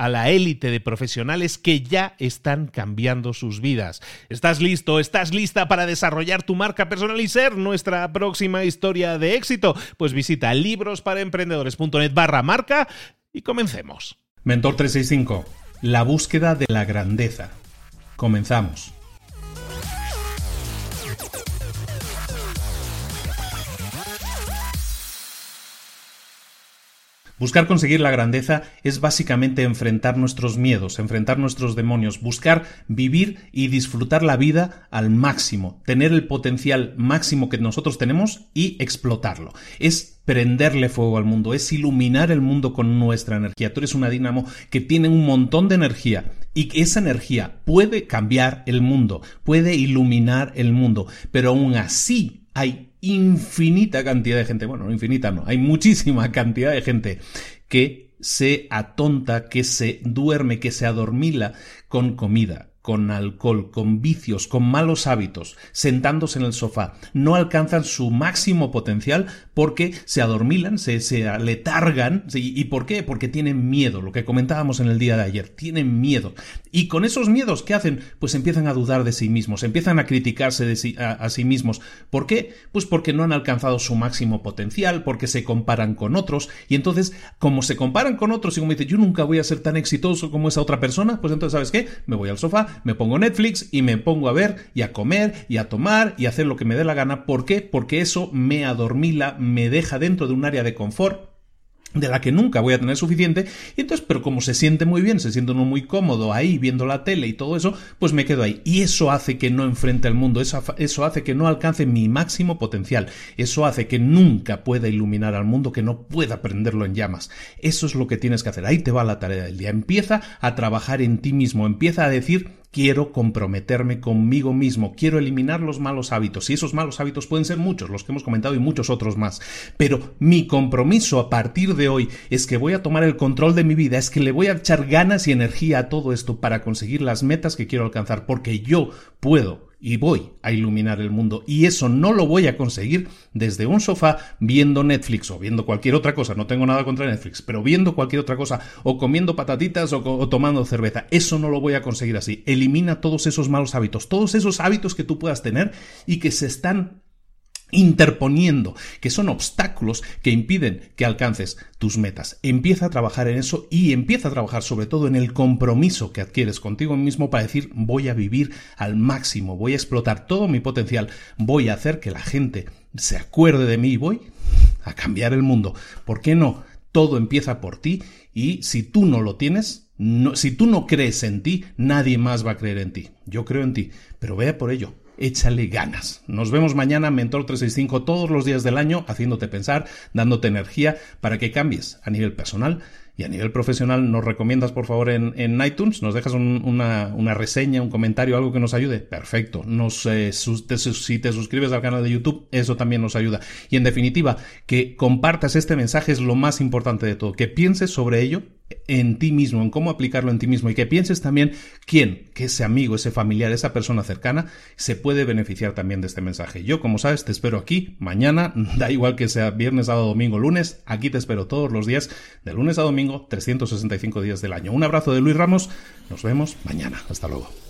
a la élite de profesionales que ya están cambiando sus vidas. ¿Estás listo? ¿Estás lista para desarrollar tu marca personal y ser nuestra próxima historia de éxito? Pues visita librosparaemprendedores.net barra marca y comencemos. Mentor 365, la búsqueda de la grandeza. Comenzamos. Buscar conseguir la grandeza es básicamente enfrentar nuestros miedos, enfrentar nuestros demonios, buscar vivir y disfrutar la vida al máximo, tener el potencial máximo que nosotros tenemos y explotarlo. Es prenderle fuego al mundo, es iluminar el mundo con nuestra energía. Tú eres una dinamo que tiene un montón de energía y que esa energía puede cambiar el mundo, puede iluminar el mundo, pero aún así hay infinita cantidad de gente, bueno, no infinita no, hay muchísima cantidad de gente que se atonta, que se duerme, que se adormila con comida, con alcohol, con vicios, con malos hábitos, sentándose en el sofá, no alcanzan su máximo potencial porque se adormilan, se, se letargan. ¿Y por qué? Porque tienen miedo, lo que comentábamos en el día de ayer, tienen miedo. Y con esos miedos, ¿qué hacen? Pues empiezan a dudar de sí mismos, empiezan a criticarse a, sí mismos. ¿Por qué? Pues porque no han alcanzado su máximo potencial, porque se comparan con otros, y entonces, como se comparan con otros y como dicen, yo nunca voy a ser tan exitoso como esa otra persona, pues entonces, ¿sabes qué? Me voy al sofá, me pongo Netflix y me pongo a ver y a comer y a tomar y a hacer lo que me dé la gana. ¿Por qué? Porque eso me adormila, me deja dentro de un área de confort de la que nunca voy a tener suficiente, y entonces, pero como se siente muy bien, se siente uno muy cómodo ahí viendo la tele y todo eso, pues me quedo ahí. Y eso hace que no enfrente al mundo, eso, eso hace que no alcance mi máximo potencial, eso hace que nunca pueda iluminar al mundo, que no pueda prenderlo en llamas. Eso es lo que tienes que hacer, ahí te va la tarea del día. Empieza a trabajar en ti mismo, empieza a decir quiero comprometerme conmigo mismo, quiero eliminar los malos hábitos. Y esos malos hábitos pueden ser muchos, los que hemos comentado y muchos otros más. Pero mi compromiso a partir de hoy es que voy a tomar el control de mi vida, es que le voy a echar ganas y energía a todo esto para conseguir las metas que quiero alcanzar, porque yo puedo y voy a iluminar el mundo. Y eso no lo voy a conseguir desde un sofá viendo Netflix o viendo cualquier otra cosa. No tengo nada contra Netflix, pero viendo cualquier otra cosa o comiendo patatitas o, o, tomando cerveza. Eso no lo voy a conseguir así. Elimina todos esos malos hábitos, todos esos hábitos que tú puedas tener y que se están interponiendo, que son obstáculos que impiden que alcances tus metas. Empieza a trabajar en eso y empieza a trabajar sobre todo en el compromiso que adquieres contigo mismo para decir voy a vivir al máximo, voy a explotar todo mi potencial, voy a hacer que la gente se acuerde de mí y voy a cambiar el mundo. ¿Por qué no? Todo empieza por ti y si tú no lo tienes, si tú no crees en ti, nadie más va a creer en ti. Yo creo en ti, pero vea por ello échale ganas. Nos vemos mañana, Mentor 365, todos los días del año, haciéndote pensar, dándote energía para que cambies a nivel personal Y a nivel profesional, ¿nos recomiendas por favor en, iTunes? ¿Nos dejas una, reseña, un comentario, algo que nos ayude? Perfecto. Nos, eh, si te suscribes al canal de YouTube, eso también nos ayuda. Y en definitiva, que compartas este mensaje es lo más importante de todo. Que pienses sobre ello en ti mismo, en cómo aplicarlo en ti mismo y que pienses también quién, que ese amigo, ese familiar, esa persona cercana se puede beneficiar también de este mensaje. Yo, como sabes, te espero aquí mañana, da igual que sea viernes, sábado, domingo, lunes, aquí te espero todos los días, de lunes a domingo, 365 días del año. Un abrazo de Luis Ramos, nos vemos mañana. Hasta luego.